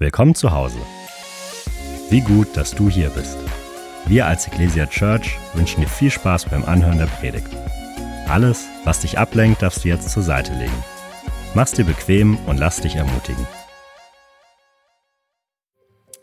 Willkommen zu Hause. Wie gut, dass du hier bist. Wir als Ecclesia Church wünschen dir viel Spaß beim Anhören der Predigt. Alles, was dich ablenkt, darfst du jetzt zur Seite legen. Mach's dir bequem und lass dich ermutigen.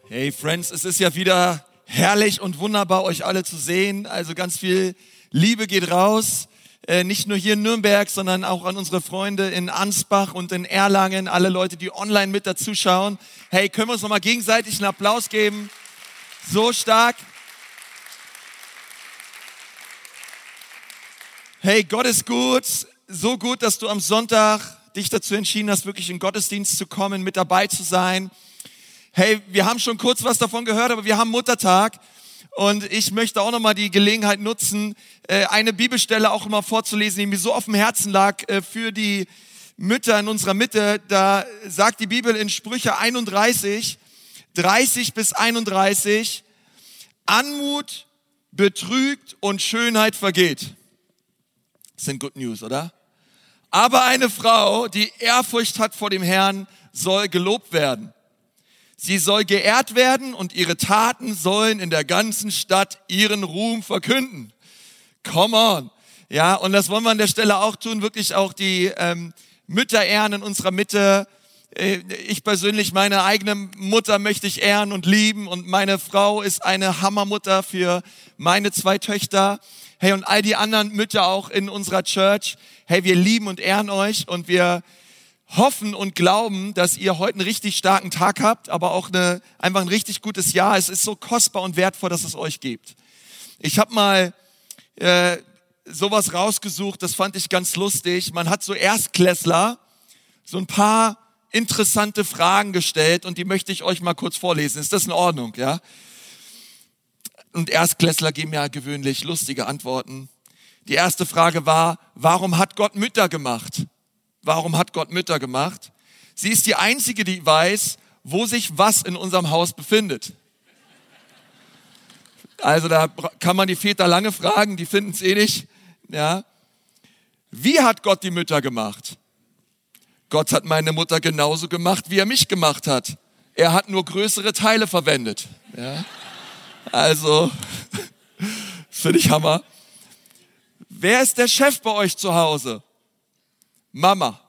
Hey Friends, es ist ja wieder herrlich und wunderbar, euch alle zu sehen. Also ganz viel Liebe geht raus. Äh, nicht nur hier in Nürnberg, sondern auch an unsere Freunde in Ansbach und in Erlangen, alle Leute, die online mit dazuschauen. Hey, können wir uns nochmal gegenseitig einen Applaus geben? So stark. Hey, Gott ist gut, so gut, dass du am Sonntag dich dazu entschieden hast, wirklich in Gottesdienst zu kommen, mit dabei zu sein. Hey, wir haben schon kurz was davon gehört, aber wir haben Muttertag. Und ich möchte auch nochmal die Gelegenheit nutzen, äh, eine Bibelstelle auch immer vorzulesen, die mir so auf dem Herzen lag äh, für die Mütter in unserer Mitte. Da sagt die Bibel in Sprüche 31, 30 bis 31, Anmut betrügt und Schönheit vergeht. Das sind Good News, oder? Aber eine Frau, die Ehrfurcht hat vor dem Herrn, soll gelobt werden. Sie soll geehrt werden und ihre Taten sollen in der ganzen Stadt ihren Ruhm verkünden. Come on. Ja, und das wollen wir an der Stelle auch tun, wirklich auch die ähm, Mütter ehren in unserer Mitte. Äh, ich persönlich, meine eigene Mutter möchte ich ehren und lieben und meine Frau ist eine Hammermutter für meine zwei Töchter. Hey, und all die anderen Mütter auch in unserer Church. Hey, wir lieben und ehren euch und wir hoffen und glauben, dass ihr heute einen richtig starken Tag habt, aber auch eine, einfach ein richtig gutes Jahr. Es ist so kostbar und wertvoll, dass es euch gibt. Ich habe mal äh, sowas rausgesucht, das fand ich ganz lustig. Man hat so Erstklässler so ein paar interessante Fragen gestellt und die möchte ich euch mal kurz vorlesen. Ist das in Ordnung, ja? Und Erstklässler geben ja gewöhnlich lustige Antworten. Die erste Frage war, warum hat Gott Mütter gemacht? Warum hat Gott Mütter gemacht? Sie ist die einzige, die weiß, wo sich was in unserem Haus befindet. Also da kann man die Väter lange fragen, die finden es eh nicht. Ja. Wie hat Gott die Mütter gemacht? Gott hat meine Mutter genauso gemacht, wie er mich gemacht hat. Er hat nur größere Teile verwendet. Ja. Also, finde ich Hammer. Wer ist der Chef bei euch zu Hause? Mama.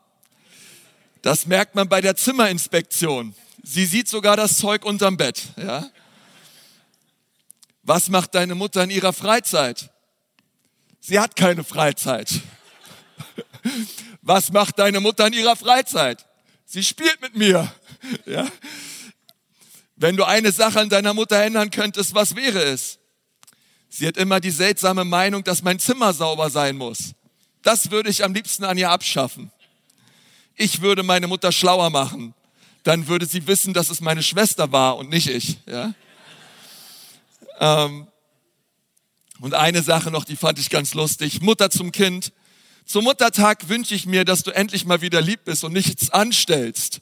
Das merkt man bei der Zimmerinspektion. Sie sieht sogar das Zeug unterm Bett. Ja? Was macht deine Mutter in ihrer Freizeit? Sie hat keine Freizeit. Was macht deine Mutter in ihrer Freizeit? Sie spielt mit mir. Ja? Wenn du eine Sache an deiner Mutter ändern könntest, was wäre es? Sie hat immer die seltsame Meinung, dass mein Zimmer sauber sein muss. Das würde ich am liebsten an ihr abschaffen. Ich würde meine Mutter schlauer machen. Dann würde sie wissen, dass es meine Schwester war und nicht ich. Ja? Ähm, und eine Sache noch, die fand ich ganz lustig. Mutter zum Kind. Zum Muttertag wünsche ich mir, dass du endlich mal wieder lieb bist und nichts anstellst.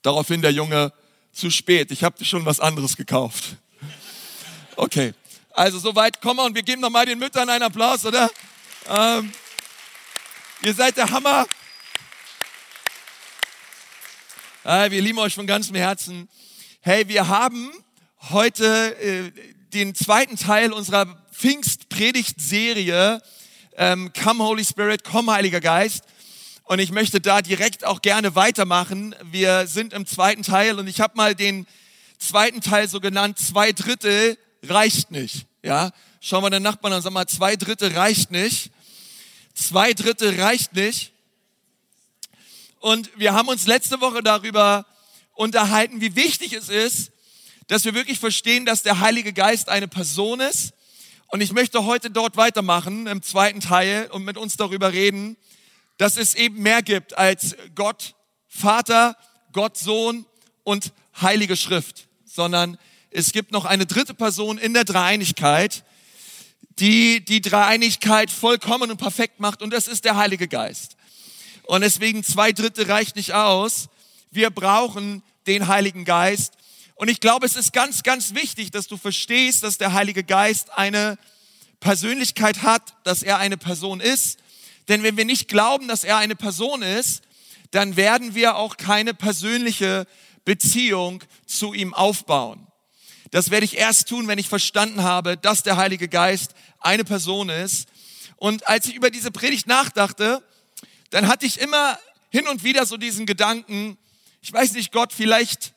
Daraufhin der Junge, zu spät, ich habe dir schon was anderes gekauft. Okay, also soweit, komm mal und wir geben noch mal den Müttern einen Applaus, oder? Ähm, Ihr seid der Hammer. Ah, wir lieben euch von ganzem Herzen. Hey, wir haben heute äh, den zweiten Teil unserer Pfingstpredigtserie ähm, Come Holy Spirit, komm Heiliger Geist. Und ich möchte da direkt auch gerne weitermachen. Wir sind im zweiten Teil und ich habe mal den zweiten Teil so genannt, zwei Drittel reicht nicht. Ja, schauen wir den Nachbarn an, sag mal, zwei Drittel reicht nicht. Zwei Drittel reicht nicht. Und wir haben uns letzte Woche darüber unterhalten, wie wichtig es ist, dass wir wirklich verstehen, dass der Heilige Geist eine Person ist. Und ich möchte heute dort weitermachen im zweiten Teil und mit uns darüber reden, dass es eben mehr gibt als Gott Vater, Gott Sohn und Heilige Schrift, sondern es gibt noch eine dritte Person in der Dreieinigkeit, die die Dreieinigkeit vollkommen und perfekt macht und das ist der Heilige Geist. Und deswegen zwei Drittel reicht nicht aus. Wir brauchen den Heiligen Geist. Und ich glaube, es ist ganz, ganz wichtig, dass du verstehst, dass der Heilige Geist eine Persönlichkeit hat, dass er eine Person ist. Denn wenn wir nicht glauben, dass er eine Person ist, dann werden wir auch keine persönliche Beziehung zu ihm aufbauen. Das werde ich erst tun, wenn ich verstanden habe, dass der Heilige Geist eine Person ist. Und als ich über diese Predigt nachdachte, dann hatte ich immer hin und wieder so diesen Gedanken, ich weiß nicht, Gott, vielleicht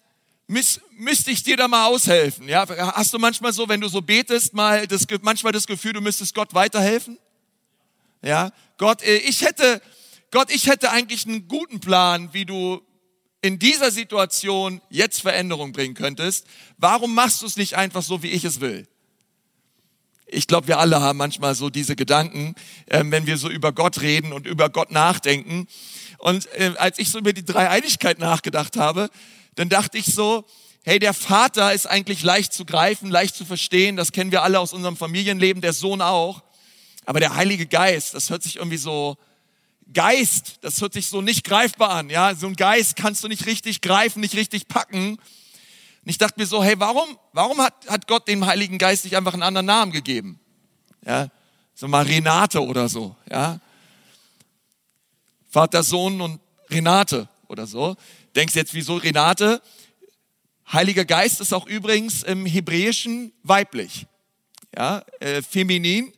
müß, müsste ich dir da mal aushelfen. Ja, hast du manchmal so, wenn du so betest, mal das, manchmal das Gefühl, du müsstest Gott weiterhelfen? Ja, Gott, äh, ich hätte, Gott, ich hätte eigentlich einen guten Plan, wie du in dieser Situation jetzt Veränderung bringen könntest. Warum machst du es nicht einfach so, wie ich es will? Ich glaube, wir alle haben manchmal so diese Gedanken, äh, wenn wir so über Gott reden und über Gott nachdenken. Und äh, als ich so über die Dreieinigkeit nachgedacht habe, dann dachte ich so, hey, der Vater ist eigentlich leicht zu greifen, leicht zu verstehen. Das kennen wir alle aus unserem Familienleben, der Sohn auch. Aber der Heilige Geist, das hört sich irgendwie so, Geist, das hört sich so nicht greifbar an. Ja, so ein Geist kannst du nicht richtig greifen, nicht richtig packen. Und ich dachte mir so, hey, warum, warum hat, hat Gott dem Heiligen Geist nicht einfach einen anderen Namen gegeben? Ja, so mal Renate oder so, ja. Vater, Sohn und Renate oder so. Denkst jetzt, wieso Renate? Heiliger Geist ist auch übrigens im Hebräischen weiblich, ja, äh, feminin.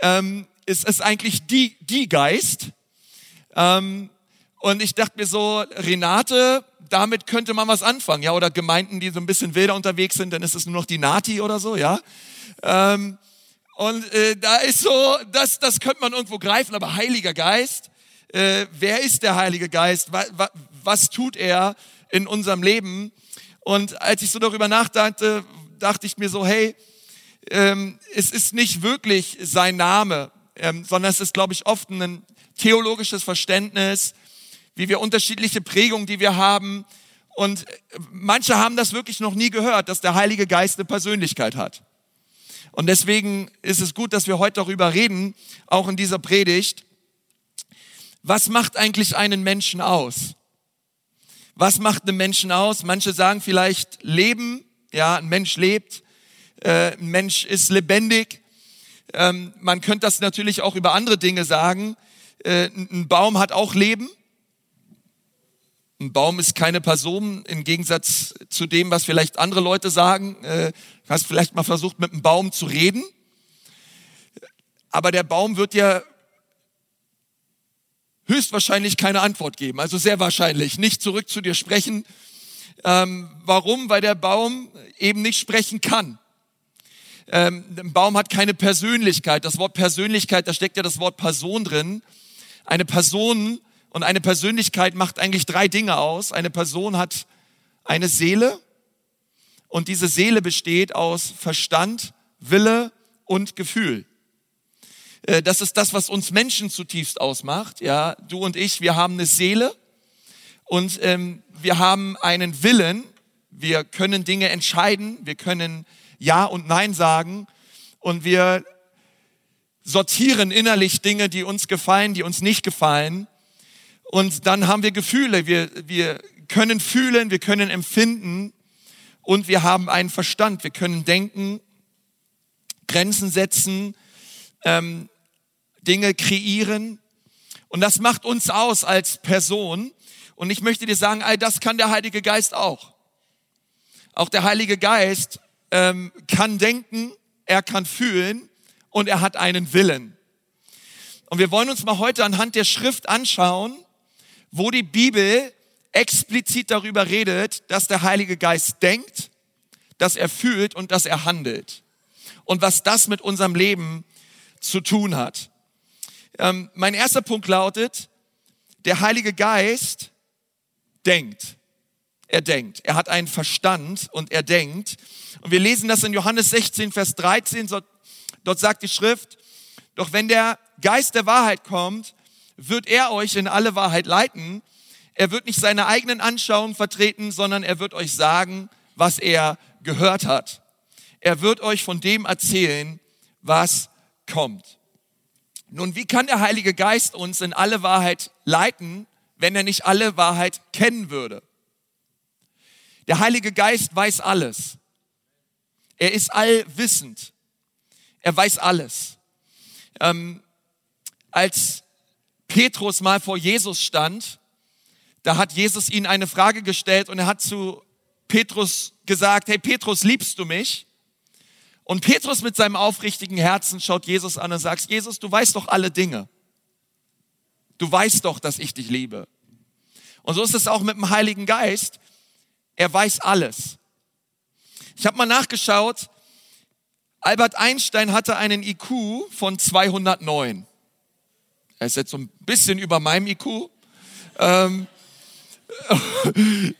Ähm, ist es eigentlich die, die Geist. Ähm, und ich dachte mir so, Renate, damit könnte man was anfangen, ja, oder Gemeinden, die so ein bisschen wilder unterwegs sind, dann ist es nur noch die Nati oder so, ja. Ähm, und äh, da ist so, das, das könnte man irgendwo greifen, aber Heiliger Geist, äh, wer ist der Heilige Geist? Was, was, was tut er in unserem Leben? Und als ich so darüber nachdachte, dachte ich mir so, hey, ähm, es ist nicht wirklich sein Name, ähm, sondern es ist, glaube ich, oft ein theologisches Verständnis, wie wir unterschiedliche Prägungen, die wir haben. Und manche haben das wirklich noch nie gehört, dass der Heilige Geist eine Persönlichkeit hat. Und deswegen ist es gut, dass wir heute darüber reden, auch in dieser Predigt. Was macht eigentlich einen Menschen aus? Was macht einen Menschen aus? Manche sagen vielleicht Leben. Ja, ein Mensch lebt. Äh, ein Mensch ist lebendig. Ähm, man könnte das natürlich auch über andere Dinge sagen. Äh, ein Baum hat auch Leben. Ein Baum ist keine Person im Gegensatz zu dem, was vielleicht andere Leute sagen. Äh, hast vielleicht mal versucht, mit einem Baum zu reden. Aber der Baum wird ja höchstwahrscheinlich keine Antwort geben. Also sehr wahrscheinlich nicht zurück zu dir sprechen. Ähm, warum? Weil der Baum eben nicht sprechen kann. Ähm, ein Baum hat keine Persönlichkeit. Das Wort Persönlichkeit, da steckt ja das Wort Person drin. Eine Person und eine Persönlichkeit macht eigentlich drei Dinge aus. Eine Person hat eine Seele und diese Seele besteht aus Verstand, Wille und Gefühl. Äh, das ist das, was uns Menschen zutiefst ausmacht. Ja, du und ich, wir haben eine Seele und ähm, wir haben einen Willen. Wir können Dinge entscheiden. Wir können Ja und Nein sagen und wir sortieren innerlich Dinge, die uns gefallen, die uns nicht gefallen. Und dann haben wir Gefühle. Wir, wir können fühlen, wir können empfinden und wir haben einen Verstand. Wir können denken, Grenzen setzen, ähm, Dinge kreieren. Und das macht uns aus als Person. Und ich möchte dir sagen, all das kann der Heilige Geist auch. Auch der Heilige Geist ähm, kann denken, er kann fühlen und er hat einen Willen. Und wir wollen uns mal heute anhand der Schrift anschauen, wo die Bibel explizit darüber redet, dass der Heilige Geist denkt, dass er fühlt und dass er handelt. Und was das mit unserem Leben zu tun hat. Ähm, mein erster Punkt lautet, der Heilige Geist denkt. Er denkt. Er hat einen Verstand und er denkt. Und wir lesen das in Johannes 16, Vers 13. Dort sagt die Schrift, doch wenn der Geist der Wahrheit kommt, wird er euch in alle Wahrheit leiten. Er wird nicht seine eigenen Anschauungen vertreten, sondern er wird euch sagen, was er gehört hat. Er wird euch von dem erzählen, was kommt. Nun, wie kann der Heilige Geist uns in alle Wahrheit leiten, wenn er nicht alle Wahrheit kennen würde? Der Heilige Geist weiß alles. Er ist allwissend. Er weiß alles. Ähm, als Petrus mal vor Jesus stand, da hat Jesus ihn eine Frage gestellt und er hat zu Petrus gesagt, hey Petrus, liebst du mich? Und Petrus mit seinem aufrichtigen Herzen schaut Jesus an und sagt, Jesus, du weißt doch alle Dinge. Du weißt doch, dass ich dich liebe. Und so ist es auch mit dem Heiligen Geist. Er weiß alles. Ich habe mal nachgeschaut. Albert Einstein hatte einen IQ von 209. Er ist jetzt so ein bisschen über meinem IQ. Ähm,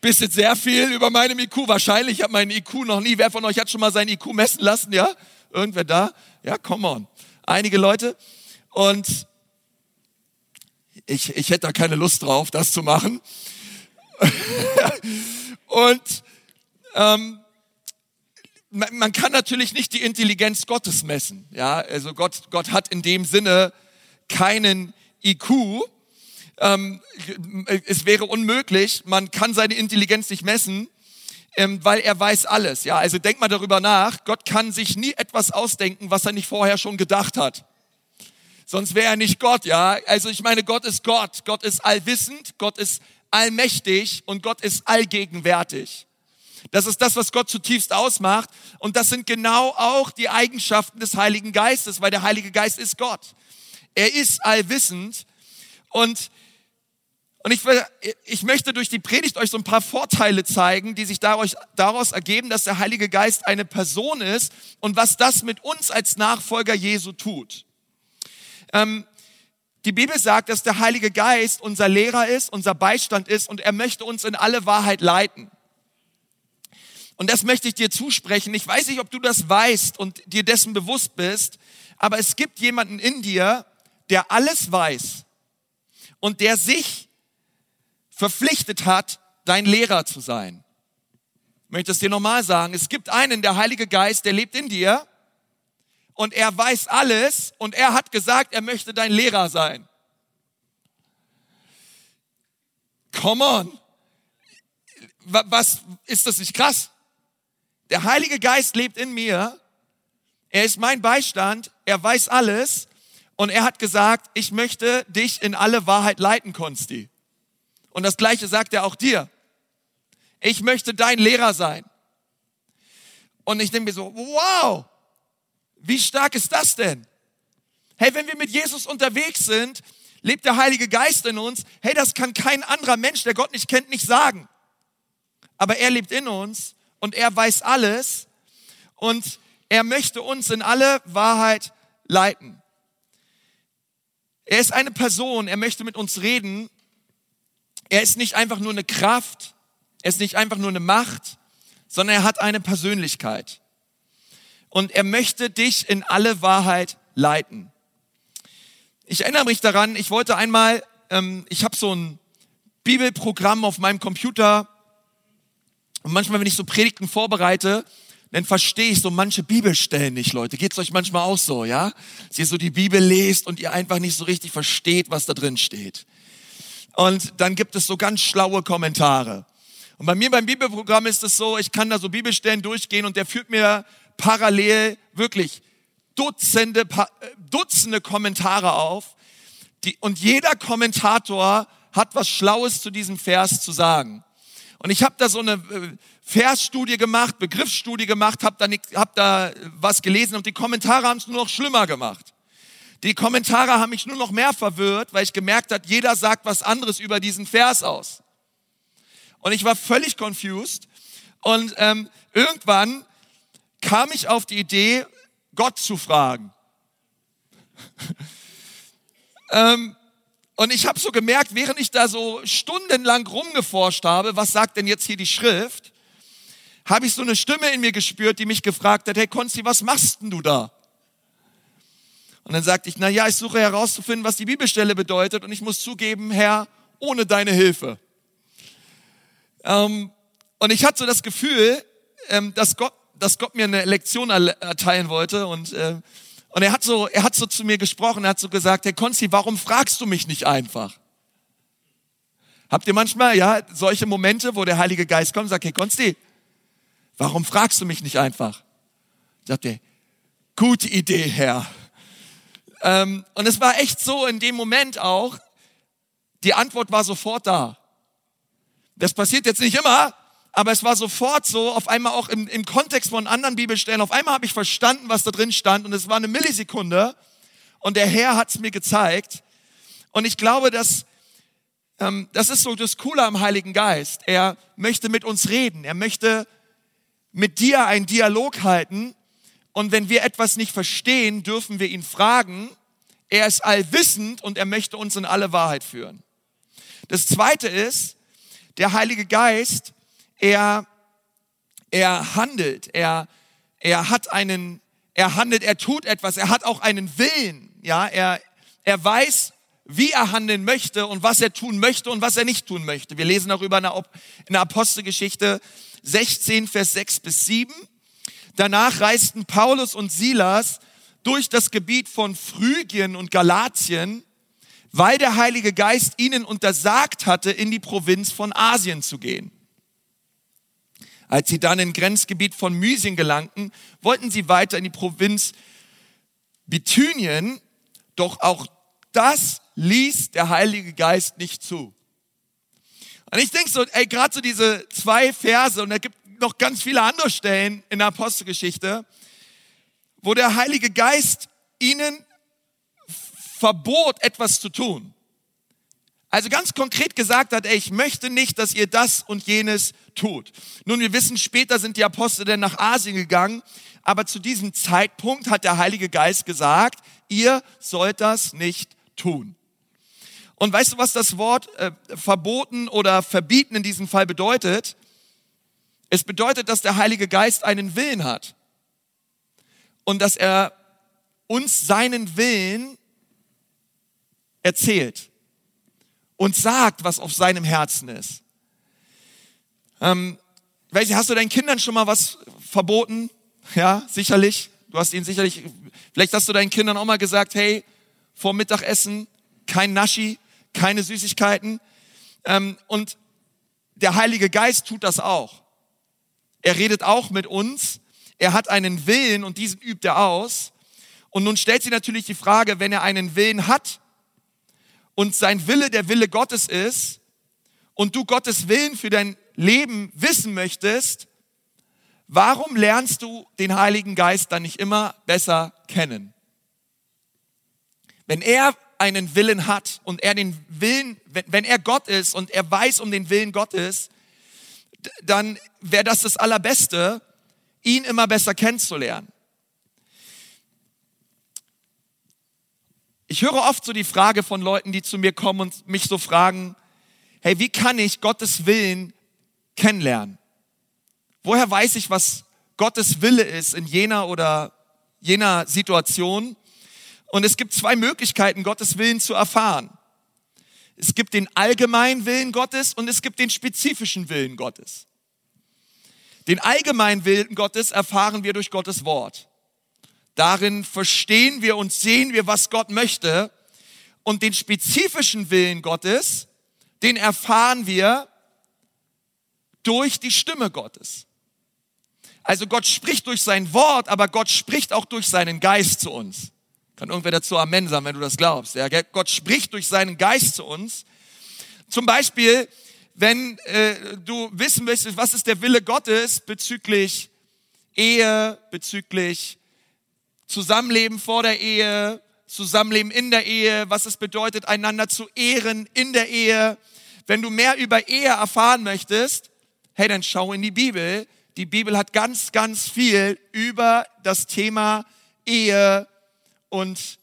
bisschen sehr viel über meinem IQ. Wahrscheinlich hat mein IQ noch nie. Wer von euch hat schon mal sein IQ messen lassen? Ja? Irgendwer da? Ja, come on. Einige Leute. Und ich, ich hätte da keine Lust drauf, das zu machen. Und ähm, man, kann natürlich nicht die Intelligenz Gottes messen. Ja, also Gott, Gott hat in dem Sinne keinen IQ. Ähm, es wäre unmöglich. Man kann seine Intelligenz nicht messen, ähm, weil er weiß alles. Ja, also denk mal darüber nach. Gott kann sich nie etwas ausdenken, was er nicht vorher schon gedacht hat. Sonst wäre er nicht Gott, ja. Also ich meine, Gott ist Gott. Gott ist allwissend, Gott ist allmächtig und Gott ist allgegenwärtig. Das ist das, was Gott zutiefst ausmacht. Und das sind genau auch die Eigenschaften des Heiligen Geistes, weil der Heilige Geist ist Gott. Er ist allwissend. Und, und ich, ich möchte durch die Predigt euch so ein paar Vorteile zeigen, die sich daraus, daraus ergeben, dass der Heilige Geist eine Person ist und was das mit uns als Nachfolger Jesu tut. Ähm, die Bibel sagt, dass der Heilige Geist unser Lehrer ist, unser Beistand ist und er möchte uns in alle Wahrheit leiten. Und das möchte ich dir zusprechen. Ich weiß nicht, ob du das weißt und dir dessen bewusst bist, aber es gibt jemanden in dir, der alles weiß und der sich verpflichtet hat, dein Lehrer zu sein. Ich möchte es dir nochmal sagen. Es gibt einen, der Heilige Geist, der lebt in dir und er weiß alles und er hat gesagt, er möchte dein Lehrer sein. Come on. Was ist das nicht krass? Der Heilige Geist lebt in mir. Er ist mein Beistand. Er weiß alles. Und er hat gesagt, ich möchte dich in alle Wahrheit leiten, Konsti. Und das Gleiche sagt er auch dir. Ich möchte dein Lehrer sein. Und ich denke mir so, wow, wie stark ist das denn? Hey, wenn wir mit Jesus unterwegs sind, lebt der Heilige Geist in uns. Hey, das kann kein anderer Mensch, der Gott nicht kennt, nicht sagen. Aber er lebt in uns und er weiß alles und er möchte uns in alle Wahrheit leiten. Er ist eine Person, er möchte mit uns reden. Er ist nicht einfach nur eine Kraft, er ist nicht einfach nur eine Macht, sondern er hat eine Persönlichkeit und er möchte dich in alle Wahrheit leiten. Ich erinnere mich daran, ich wollte einmal, ähm, ich habe so ein Bibelprogramm auf meinem Computer und manchmal, wenn ich so Predigten vorbereite, dann verstehe ich so manche Bibelstellen nicht, Leute. Geht's euch manchmal auch so, ja? Dass ihr so die Bibel lest und ihr einfach nicht so richtig versteht, was da drin steht. Und dann gibt es so ganz schlaue Kommentare. Und bei mir beim Bibelprogramm ist es so, ich kann da so Bibelstellen durchgehen und der führt mir parallel wirklich Dutzende, äh, Dutzende Kommentare auf. Die, und jeder Kommentator hat was Schlaues zu diesem Vers zu sagen. Und ich habe da so eine äh, Versstudie gemacht, Begriffsstudie gemacht, habe da, hab da was gelesen und die Kommentare haben es nur noch schlimmer gemacht. Die Kommentare haben mich nur noch mehr verwirrt, weil ich gemerkt habe, jeder sagt was anderes über diesen Vers aus. Und ich war völlig confused. Und ähm, irgendwann kam ich auf die Idee, Gott zu fragen. ähm, und ich habe so gemerkt, während ich da so stundenlang rumgeforscht habe, was sagt denn jetzt hier die Schrift, habe ich so eine Stimme in mir gespürt, die mich gefragt hat, hey Konsti, was machst denn du da? Und dann sagte ich, na ja, ich suche herauszufinden, was die Bibelstelle bedeutet und ich muss zugeben, Herr, ohne deine Hilfe. Ähm, und ich hatte so das Gefühl, ähm, dass Gott dass Gott mir eine Lektion erteilen wollte und, äh, und er hat so, er hat so zu mir gesprochen, er hat so gesagt, Herr Konzi, warum fragst du mich nicht einfach? Habt ihr manchmal, ja, solche Momente, wo der Heilige Geist kommt und sagt, hey Konsti, warum fragst du mich nicht einfach? Sagt er, gute Idee, Herr. Ähm, und es war echt so in dem Moment auch, die Antwort war sofort da. Das passiert jetzt nicht immer, aber es war sofort so, auf einmal auch im, im Kontext von anderen Bibelstellen, auf einmal habe ich verstanden, was da drin stand und es war eine Millisekunde und der Herr hat es mir gezeigt. Und ich glaube, dass ähm, das ist so das Coole am Heiligen Geist. Er möchte mit uns reden, er möchte mit dir einen Dialog halten und wenn wir etwas nicht verstehen, dürfen wir ihn fragen. Er ist allwissend und er möchte uns in alle Wahrheit führen. Das zweite ist, der Heilige Geist, er, er handelt, er, er hat einen, er handelt, er tut etwas, er hat auch einen Willen, ja, er, er weiß, wie er handeln möchte und was er tun möchte und was er nicht tun möchte. Wir lesen auch über eine, in der Apostelgeschichte 16, Vers 6 bis 7. Danach reisten Paulus und Silas durch das Gebiet von Phrygien und Galatien weil der Heilige Geist ihnen untersagt hatte, in die Provinz von Asien zu gehen. Als sie dann im Grenzgebiet von Mysien gelangten, wollten sie weiter in die Provinz Bithynien, doch auch das ließ der Heilige Geist nicht zu. Und ich denke so, ey, gerade so diese zwei Verse, und es gibt noch ganz viele andere Stellen in der Apostelgeschichte, wo der Heilige Geist ihnen Verbot, etwas zu tun. Also ganz konkret gesagt hat, ey, ich möchte nicht, dass ihr das und jenes tut. Nun, wir wissen, später sind die Apostel dann nach Asien gegangen, aber zu diesem Zeitpunkt hat der Heilige Geist gesagt, ihr sollt das nicht tun. Und weißt du, was das Wort äh, verboten oder verbieten in diesem Fall bedeutet? Es bedeutet, dass der Heilige Geist einen Willen hat und dass er uns seinen Willen erzählt und sagt, was auf seinem Herzen ist. Ähm, weiß ich, hast du deinen Kindern schon mal was verboten? Ja, sicherlich. Du hast ihnen sicherlich, vielleicht hast du deinen Kindern auch mal gesagt, hey, vor Mittagessen kein Naschi, keine Süßigkeiten. Ähm, und der Heilige Geist tut das auch. Er redet auch mit uns. Er hat einen Willen und diesen übt er aus. Und nun stellt sich natürlich die Frage, wenn er einen Willen hat, und sein Wille der Wille Gottes ist und du Gottes Willen für dein Leben wissen möchtest, warum lernst du den Heiligen Geist dann nicht immer besser kennen? Wenn er einen Willen hat und er den Willen, wenn, er Gott ist und er weiß um den Willen Gottes, dann wäre das das Allerbeste, ihn immer besser kennenzulernen. Ich höre oft so die Frage von Leuten, die zu mir kommen und mich so fragen, hey, wie kann ich Gottes Willen kennenlernen? Woher weiß ich, was Gottes Wille ist in jener oder jener Situation? Und es gibt zwei Möglichkeiten, Gottes Willen zu erfahren. Es gibt den allgemeinen Willen Gottes und es gibt den spezifischen Willen Gottes. Den allgemeinen Willen Gottes erfahren wir durch Gottes Wort. Darin verstehen wir und sehen wir, was Gott möchte. Und den spezifischen Willen Gottes, den erfahren wir durch die Stimme Gottes. Also Gott spricht durch sein Wort, aber Gott spricht auch durch seinen Geist zu uns. Kann irgendwer dazu Amen sagen, wenn du das glaubst. Ja, Gott spricht durch seinen Geist zu uns. Zum Beispiel, wenn äh, du wissen möchtest, was ist der Wille Gottes bezüglich Ehe, bezüglich Zusammenleben vor der Ehe, Zusammenleben in der Ehe, was es bedeutet, einander zu ehren in der Ehe. Wenn du mehr über Ehe erfahren möchtest, hey, dann schau in die Bibel. Die Bibel hat ganz, ganz viel über das Thema Ehe und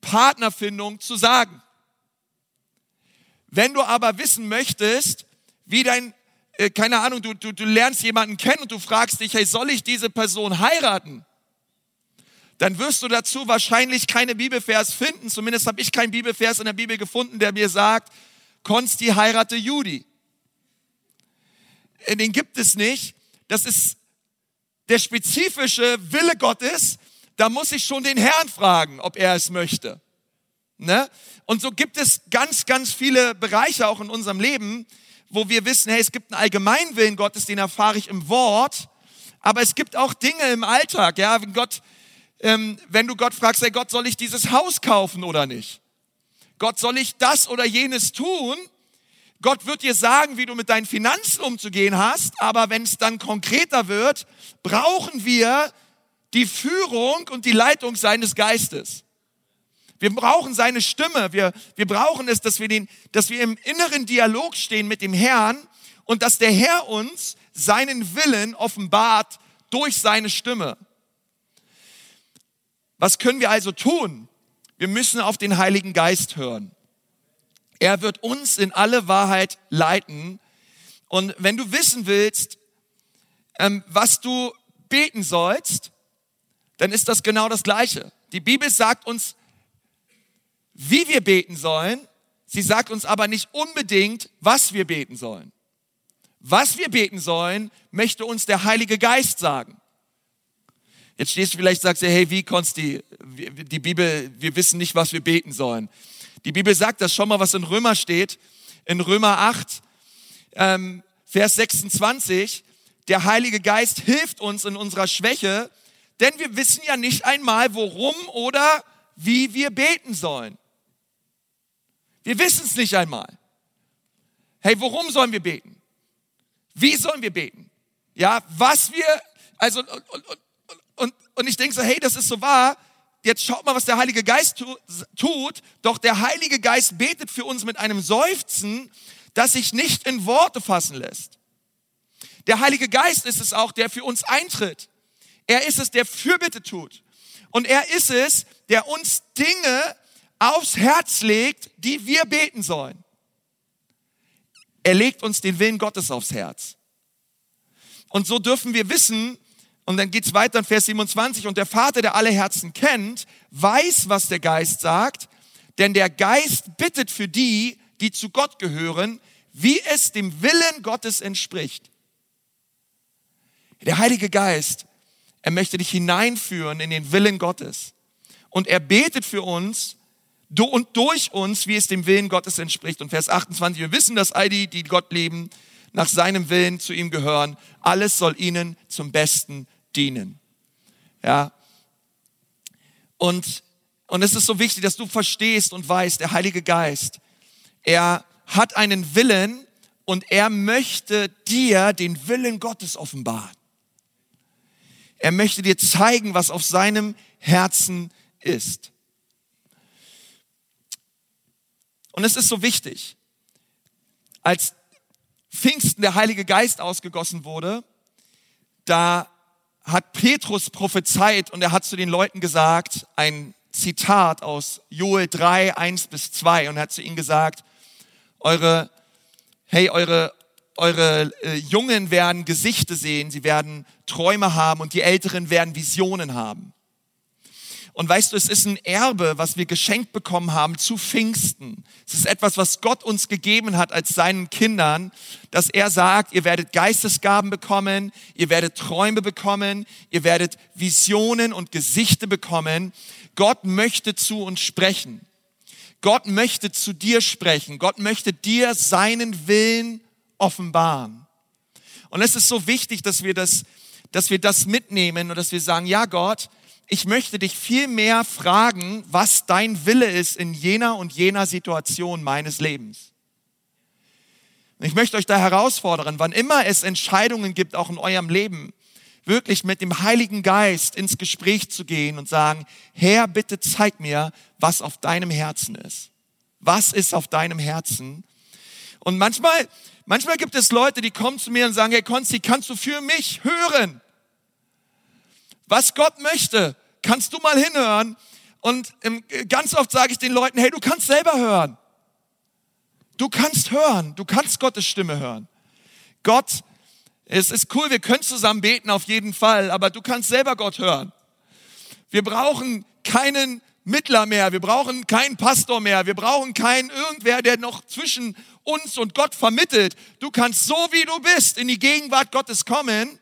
Partnerfindung zu sagen. Wenn du aber wissen möchtest, wie dein, äh, keine Ahnung, du, du, du lernst jemanden kennen und du fragst dich, hey, soll ich diese Person heiraten? Dann wirst du dazu wahrscheinlich keine Bibelvers finden. Zumindest habe ich keinen Bibelvers in der Bibel gefunden, der mir sagt, Konsti heirate Judy. Äh, den gibt es nicht. Das ist der spezifische Wille Gottes. Da muss ich schon den Herrn fragen, ob er es möchte. Ne? Und so gibt es ganz, ganz viele Bereiche auch in unserem Leben, wo wir wissen, hey, es gibt einen allgemeinen Willen Gottes, den erfahre ich im Wort. Aber es gibt auch Dinge im Alltag, ja, wenn Gott ähm, wenn du Gott fragst, hey Gott, soll ich dieses Haus kaufen oder nicht? Gott, soll ich das oder jenes tun? Gott wird dir sagen, wie du mit deinen Finanzen umzugehen hast, aber wenn es dann konkreter wird, brauchen wir die Führung und die Leitung seines Geistes. Wir brauchen seine Stimme. Wir, wir brauchen es, dass wir, den, dass wir im inneren Dialog stehen mit dem Herrn und dass der Herr uns seinen Willen offenbart durch seine Stimme. Was können wir also tun? Wir müssen auf den Heiligen Geist hören. Er wird uns in alle Wahrheit leiten. Und wenn du wissen willst, ähm, was du beten sollst, dann ist das genau das Gleiche. Die Bibel sagt uns, wie wir beten sollen. Sie sagt uns aber nicht unbedingt, was wir beten sollen. Was wir beten sollen, möchte uns der Heilige Geist sagen. Jetzt stehst du vielleicht, sagst du, hey, wie Konsti, die Bibel, wir wissen nicht, was wir beten sollen. Die Bibel sagt das schon mal, was in Römer steht. In Römer 8, ähm, Vers 26, der Heilige Geist hilft uns in unserer Schwäche, denn wir wissen ja nicht einmal, worum oder wie wir beten sollen. Wir wissen es nicht einmal. Hey, worum sollen wir beten? Wie sollen wir beten? Ja, was wir, also, und, und, und, ich denke so, hey, das ist so wahr. Jetzt schaut mal, was der Heilige Geist tut. Doch der Heilige Geist betet für uns mit einem Seufzen, das sich nicht in Worte fassen lässt. Der Heilige Geist ist es auch, der für uns eintritt. Er ist es, der Fürbitte tut. Und er ist es, der uns Dinge aufs Herz legt, die wir beten sollen. Er legt uns den Willen Gottes aufs Herz. Und so dürfen wir wissen, und dann geht's weiter in Vers 27, und der Vater, der alle Herzen kennt, weiß, was der Geist sagt, denn der Geist bittet für die, die zu Gott gehören, wie es dem Willen Gottes entspricht. Der Heilige Geist, er möchte dich hineinführen in den Willen Gottes. Und er betet für uns, und durch uns, wie es dem Willen Gottes entspricht. Und Vers 28, wir wissen, dass all die, die Gott leben, nach seinem Willen zu ihm gehören. Alles soll ihnen zum Besten dienen. Ja. Und, und es ist so wichtig, dass du verstehst und weißt, der Heilige Geist, er hat einen Willen und er möchte dir den Willen Gottes offenbaren. Er möchte dir zeigen, was auf seinem Herzen ist. Und es ist so wichtig. Als Pfingsten der Heilige Geist ausgegossen wurde, da hat Petrus prophezeit und er hat zu den Leuten gesagt, ein Zitat aus Joel 3, 1 bis 2 und er hat zu ihnen gesagt, eure, hey, eure, eure äh, Jungen werden Gesichter sehen, sie werden Träume haben und die Älteren werden Visionen haben. Und weißt du, es ist ein Erbe, was wir geschenkt bekommen haben zu Pfingsten. Es ist etwas, was Gott uns gegeben hat als seinen Kindern, dass er sagt, ihr werdet Geistesgaben bekommen, ihr werdet Träume bekommen, ihr werdet Visionen und Gesichter bekommen. Gott möchte zu uns sprechen. Gott möchte zu dir sprechen. Gott möchte dir seinen Willen offenbaren. Und es ist so wichtig, dass wir das, dass wir das mitnehmen und dass wir sagen, ja Gott, ich möchte dich viel mehr fragen, was dein Wille ist in jener und jener Situation meines Lebens. Ich möchte euch da herausfordern, wann immer es Entscheidungen gibt, auch in eurem Leben, wirklich mit dem Heiligen Geist ins Gespräch zu gehen und sagen, Herr, bitte zeig mir, was auf deinem Herzen ist. Was ist auf deinem Herzen? Und manchmal, manchmal gibt es Leute, die kommen zu mir und sagen, hey Konsti, kannst du für mich hören? Was Gott möchte kannst du mal hinhören. Und ganz oft sage ich den Leuten, hey, du kannst selber hören. Du kannst hören, du kannst Gottes Stimme hören. Gott, es ist cool, wir können zusammen beten auf jeden Fall, aber du kannst selber Gott hören. Wir brauchen keinen Mittler mehr, wir brauchen keinen Pastor mehr, wir brauchen keinen irgendwer, der noch zwischen uns und Gott vermittelt. Du kannst so wie du bist in die Gegenwart Gottes kommen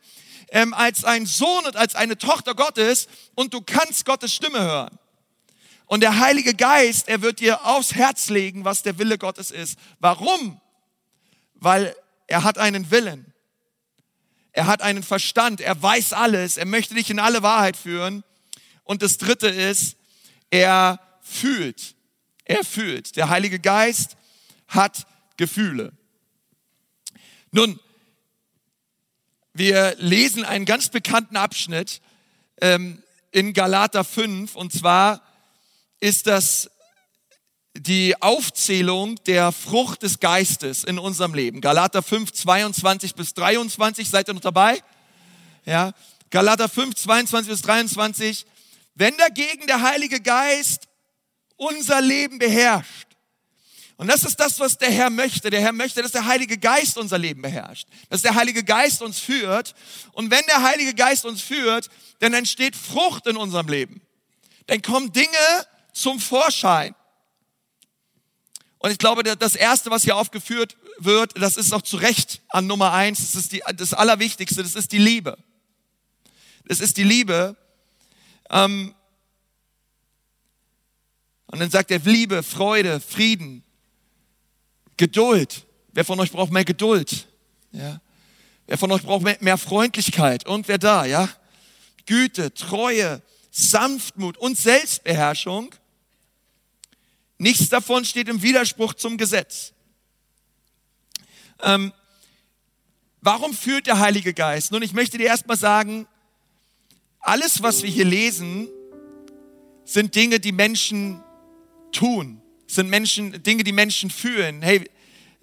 ähm, als ein Sohn und als eine Tochter Gottes und du kannst Gottes Stimme hören. Und der Heilige Geist, er wird dir aufs Herz legen, was der Wille Gottes ist. Warum? Weil er hat einen Willen. Er hat einen Verstand. Er weiß alles. Er möchte dich in alle Wahrheit führen. Und das dritte ist, er fühlt. Er fühlt. Der Heilige Geist hat Gefühle. Nun, wir lesen einen ganz bekannten Abschnitt ähm, in Galater 5 und zwar ist das die Aufzählung der Frucht des Geistes in unserem Leben. Galater 5, 22 bis 23, seid ihr noch dabei? Ja, Galater 5, 22 bis 23. Wenn dagegen der Heilige Geist unser Leben beherrscht, und das ist das, was der Herr möchte. Der Herr möchte, dass der Heilige Geist unser Leben beherrscht. Dass der Heilige Geist uns führt. Und wenn der Heilige Geist uns führt, dann entsteht Frucht in unserem Leben. Dann kommen Dinge zum Vorschein. Und ich glaube, das Erste, was hier aufgeführt wird, das ist auch zu Recht an Nummer eins. Das ist die, das Allerwichtigste. Das ist die Liebe. Das ist die Liebe. Ähm, und dann sagt er Liebe, Freude, Frieden, Geduld. Wer von euch braucht mehr Geduld? Ja. Wer von euch braucht mehr, mehr Freundlichkeit? Und wer da? Ja. Güte, Treue, Sanftmut und Selbstbeherrschung. Nichts davon steht im Widerspruch zum Gesetz. Ähm, warum führt der Heilige Geist? Nun, ich möchte dir erstmal sagen, alles, was wir hier lesen, sind Dinge, die Menschen tun sind Menschen, Dinge, die Menschen fühlen. Hey,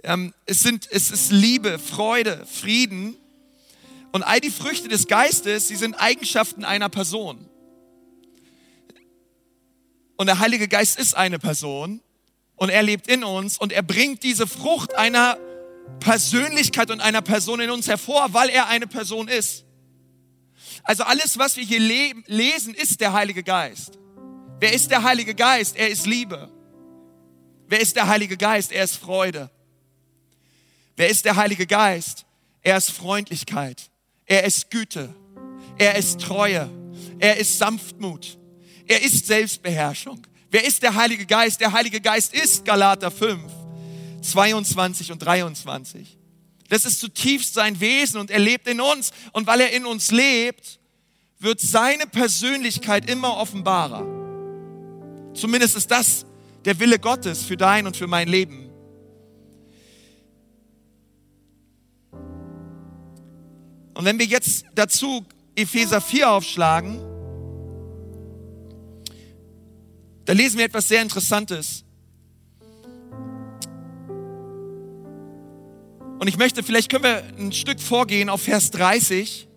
ähm, es, sind, es ist Liebe, Freude, Frieden. Und all die Früchte des Geistes, sie sind Eigenschaften einer Person. Und der Heilige Geist ist eine Person und er lebt in uns und er bringt diese Frucht einer Persönlichkeit und einer Person in uns hervor, weil er eine Person ist. Also alles, was wir hier lesen, ist der Heilige Geist. Wer ist der Heilige Geist? Er ist Liebe. Wer ist der Heilige Geist? Er ist Freude. Wer ist der Heilige Geist? Er ist Freundlichkeit. Er ist Güte. Er ist Treue. Er ist Sanftmut. Er ist Selbstbeherrschung. Wer ist der Heilige Geist? Der Heilige Geist ist Galater 5, 22 und 23. Das ist zutiefst sein Wesen und er lebt in uns. Und weil er in uns lebt, wird seine Persönlichkeit immer offenbarer. Zumindest ist das der Wille Gottes für dein und für mein Leben. Und wenn wir jetzt dazu Epheser 4 aufschlagen, da lesen wir etwas sehr Interessantes. Und ich möchte, vielleicht können wir ein Stück vorgehen auf Vers 30.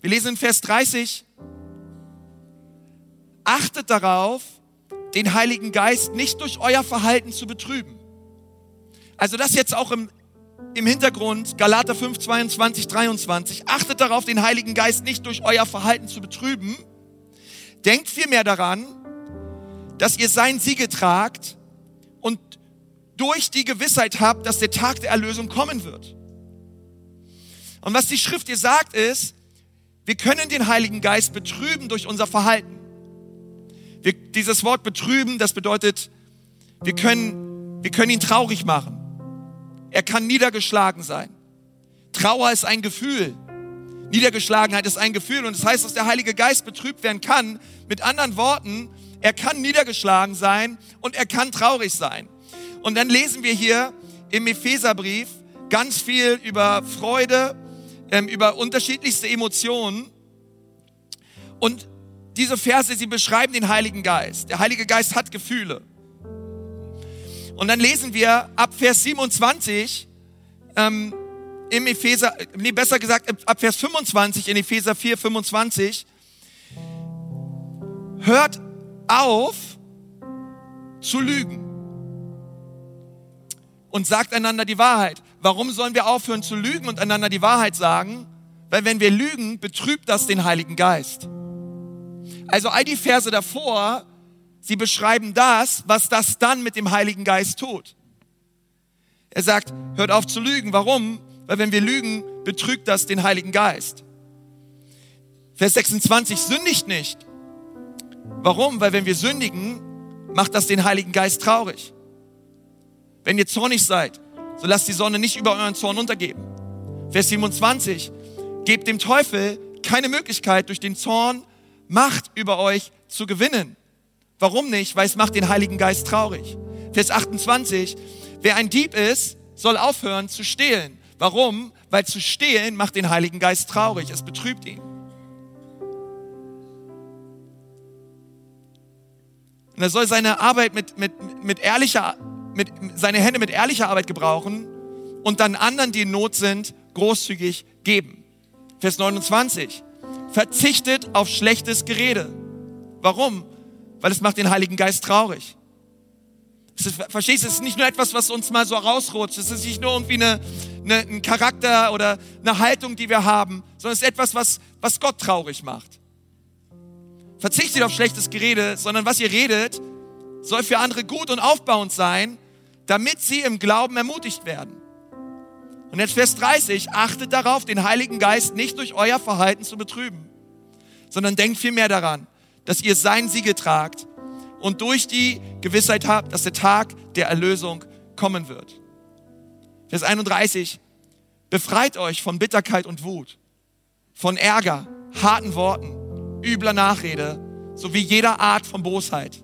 Wir lesen in Vers 30, achtet darauf, den Heiligen Geist nicht durch euer Verhalten zu betrüben. Also das jetzt auch im, im Hintergrund, Galater 5, 22, 23. Achtet darauf, den Heiligen Geist nicht durch euer Verhalten zu betrüben. Denkt vielmehr daran, dass ihr sein Siegel tragt und durch die Gewissheit habt, dass der Tag der Erlösung kommen wird. Und was die Schrift dir sagt ist, wir können den Heiligen Geist betrüben durch unser Verhalten. Wir, dieses Wort betrüben, das bedeutet, wir können, wir können ihn traurig machen. Er kann niedergeschlagen sein. Trauer ist ein Gefühl. Niedergeschlagenheit ist ein Gefühl und das heißt, dass der Heilige Geist betrübt werden kann. Mit anderen Worten, er kann niedergeschlagen sein und er kann traurig sein. Und dann lesen wir hier im Epheserbrief ganz viel über Freude, ähm, über unterschiedlichste Emotionen. Und diese Verse, sie beschreiben den Heiligen Geist. Der Heilige Geist hat Gefühle. Und dann lesen wir ab Vers 27 ähm, im Epheser, nee, besser gesagt ab Vers 25 in Epheser 4, 25. Hört auf zu lügen und sagt einander die Wahrheit. Warum sollen wir aufhören zu lügen und einander die Wahrheit sagen? Weil wenn wir lügen, betrübt das den Heiligen Geist. Also all die Verse davor, sie beschreiben das, was das dann mit dem Heiligen Geist tut. Er sagt, hört auf zu lügen. Warum? Weil wenn wir lügen, betrügt das den Heiligen Geist. Vers 26, sündigt nicht. Warum? Weil wenn wir sündigen, macht das den Heiligen Geist traurig. Wenn ihr zornig seid, so lasst die Sonne nicht über euren Zorn untergeben. Vers 27, gebt dem Teufel keine Möglichkeit, durch den Zorn Macht über euch zu gewinnen. Warum nicht? Weil es macht den Heiligen Geist traurig. Vers 28, wer ein Dieb ist, soll aufhören zu stehlen. Warum? Weil zu stehlen macht den Heiligen Geist traurig. Es betrübt ihn. Und er soll seine Arbeit mit, mit, mit ehrlicher, mit, seine Hände mit ehrlicher Arbeit gebrauchen und dann anderen, die in Not sind, großzügig geben. Vers 29. Verzichtet auf schlechtes Gerede. Warum? Weil es macht den Heiligen Geist traurig. Ist, verstehst du, es ist nicht nur etwas, was uns mal so rausrutscht. Es ist nicht nur irgendwie eine, eine, ein Charakter oder eine Haltung, die wir haben, sondern es ist etwas, was, was Gott traurig macht. Verzichtet auf schlechtes Gerede, sondern was ihr redet, soll für andere gut und aufbauend sein, damit sie im Glauben ermutigt werden. Und jetzt Vers 30, achtet darauf, den Heiligen Geist nicht durch euer Verhalten zu betrüben, sondern denkt vielmehr daran, dass ihr sein Siegel tragt und durch die Gewissheit habt, dass der Tag der Erlösung kommen wird. Vers 31, befreit euch von Bitterkeit und Wut, von Ärger, harten Worten, übler Nachrede, sowie jeder Art von Bosheit.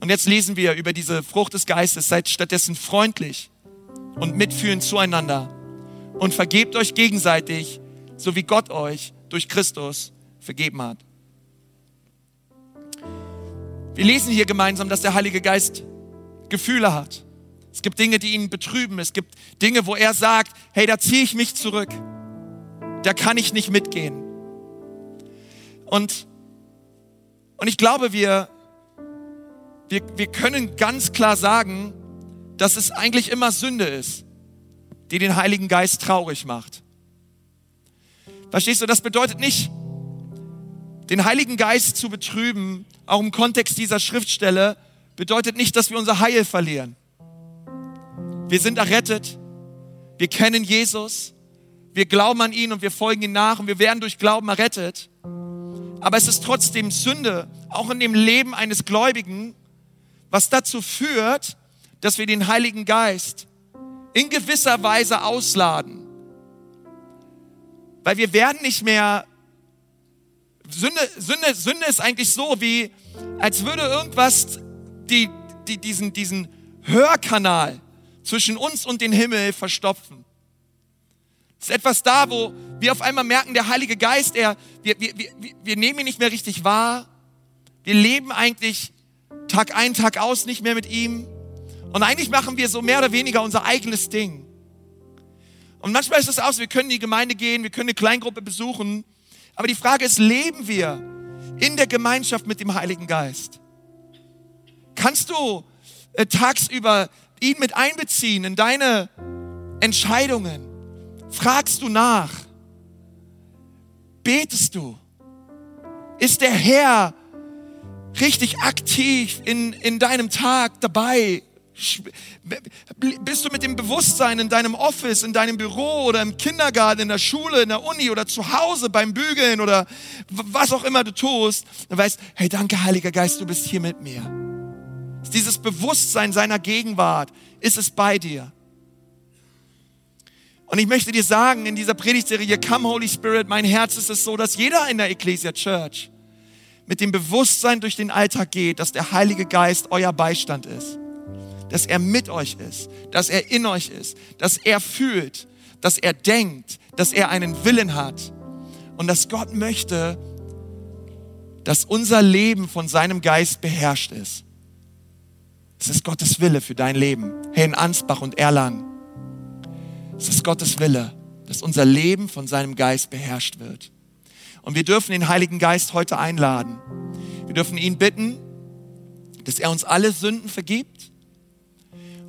Und jetzt lesen wir über diese Frucht des Geistes, seid stattdessen freundlich und mitfühlend zueinander und vergebt euch gegenseitig, so wie Gott euch durch Christus vergeben hat. Wir lesen hier gemeinsam, dass der Heilige Geist Gefühle hat. Es gibt Dinge, die ihn betrüben. Es gibt Dinge, wo er sagt, hey, da ziehe ich mich zurück. Da kann ich nicht mitgehen. Und, und ich glaube, wir, wir, wir können ganz klar sagen, dass es eigentlich immer Sünde ist, die den Heiligen Geist traurig macht. Verstehst du, das bedeutet nicht, den Heiligen Geist zu betrüben, auch im Kontext dieser Schriftstelle, bedeutet nicht, dass wir unser Heil verlieren. Wir sind errettet, wir kennen Jesus, wir glauben an ihn und wir folgen ihm nach und wir werden durch Glauben errettet. Aber es ist trotzdem Sünde, auch in dem Leben eines Gläubigen, was dazu führt, dass wir den Heiligen Geist in gewisser Weise ausladen. Weil wir werden nicht mehr Sünde, Sünde, Sünde ist eigentlich so, wie als würde irgendwas die, die, diesen, diesen Hörkanal zwischen uns und den Himmel verstopfen. Es ist etwas da, wo wir auf einmal merken, der Heilige Geist, er, wir, wir, wir, wir nehmen ihn nicht mehr richtig wahr. Wir leben eigentlich Tag ein, Tag aus nicht mehr mit ihm. Und eigentlich machen wir so mehr oder weniger unser eigenes Ding. Und manchmal ist es auch so, wir können in die Gemeinde gehen, wir können eine Kleingruppe besuchen aber die Frage ist, leben wir in der Gemeinschaft mit dem Heiligen Geist? Kannst du äh, tagsüber ihn mit einbeziehen in deine Entscheidungen? Fragst du nach? Betest du? Ist der Herr richtig aktiv in, in deinem Tag dabei? Bist du mit dem Bewusstsein in deinem Office, in deinem Büro oder im Kindergarten, in der Schule, in der Uni oder zu Hause beim Bügeln oder was auch immer du tust, und weißt, hey, danke Heiliger Geist, du bist hier mit mir. Dieses Bewusstsein seiner Gegenwart, ist es bei dir? Und ich möchte dir sagen, in dieser Predigtserie, Come Holy Spirit, mein Herz ist es so, dass jeder in der Ecclesia Church mit dem Bewusstsein durch den Alltag geht, dass der Heilige Geist euer Beistand ist dass er mit euch ist, dass er in euch ist, dass er fühlt, dass er denkt, dass er einen Willen hat und dass Gott möchte, dass unser Leben von seinem Geist beherrscht ist. Es ist Gottes Wille für dein Leben. Hey, in Ansbach und Erlangen. Es ist Gottes Wille, dass unser Leben von seinem Geist beherrscht wird. Und wir dürfen den Heiligen Geist heute einladen. Wir dürfen ihn bitten, dass er uns alle Sünden vergibt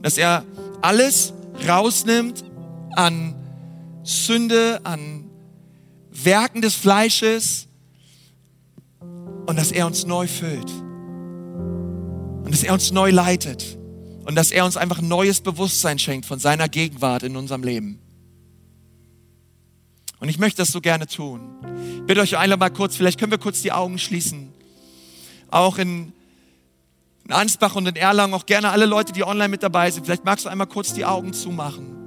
dass er alles rausnimmt an Sünde, an Werken des Fleisches und dass er uns neu füllt und dass er uns neu leitet und dass er uns einfach ein neues Bewusstsein schenkt von seiner Gegenwart in unserem Leben. Und ich möchte das so gerne tun. Ich bitte euch einmal mal kurz, vielleicht können wir kurz die Augen schließen. Auch in in Ansbach und in Erlangen, auch gerne alle Leute, die online mit dabei sind. Vielleicht magst du einmal kurz die Augen zumachen.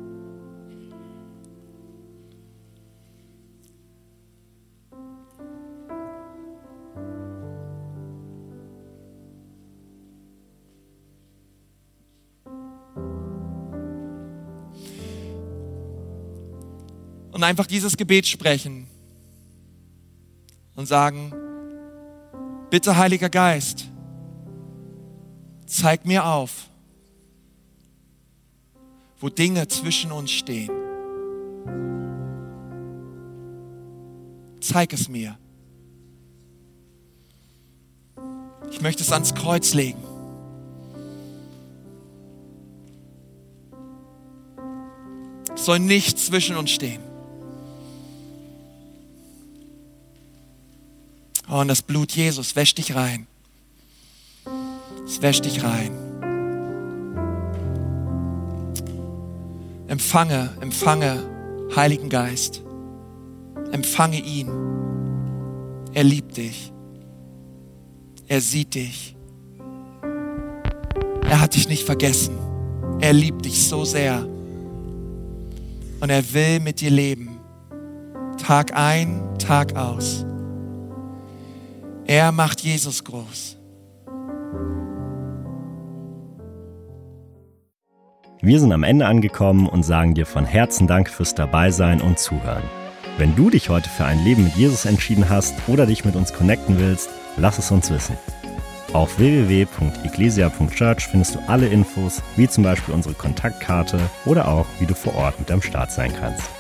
Und einfach dieses Gebet sprechen und sagen, bitte Heiliger Geist, zeig mir auf, wo Dinge zwischen uns stehen. Zeig es mir. Ich möchte es ans Kreuz legen. Es soll nicht zwischen uns stehen. Oh, und das Blut Jesus wäscht dich rein. Es wäscht dich rein. Empfange, empfange Heiligen Geist. Empfange ihn. Er liebt dich. Er sieht dich. Er hat dich nicht vergessen. Er liebt dich so sehr. Und er will mit dir leben. Tag ein, Tag aus. Er macht Jesus groß. Wir sind am Ende angekommen und sagen dir von Herzen Dank fürs Dabeisein und Zuhören. Wenn du dich heute für ein Leben mit Jesus entschieden hast oder dich mit uns connecten willst, lass es uns wissen. Auf www.ecclesia.church findest du alle Infos, wie zum Beispiel unsere Kontaktkarte oder auch, wie du vor Ort mit am Start sein kannst.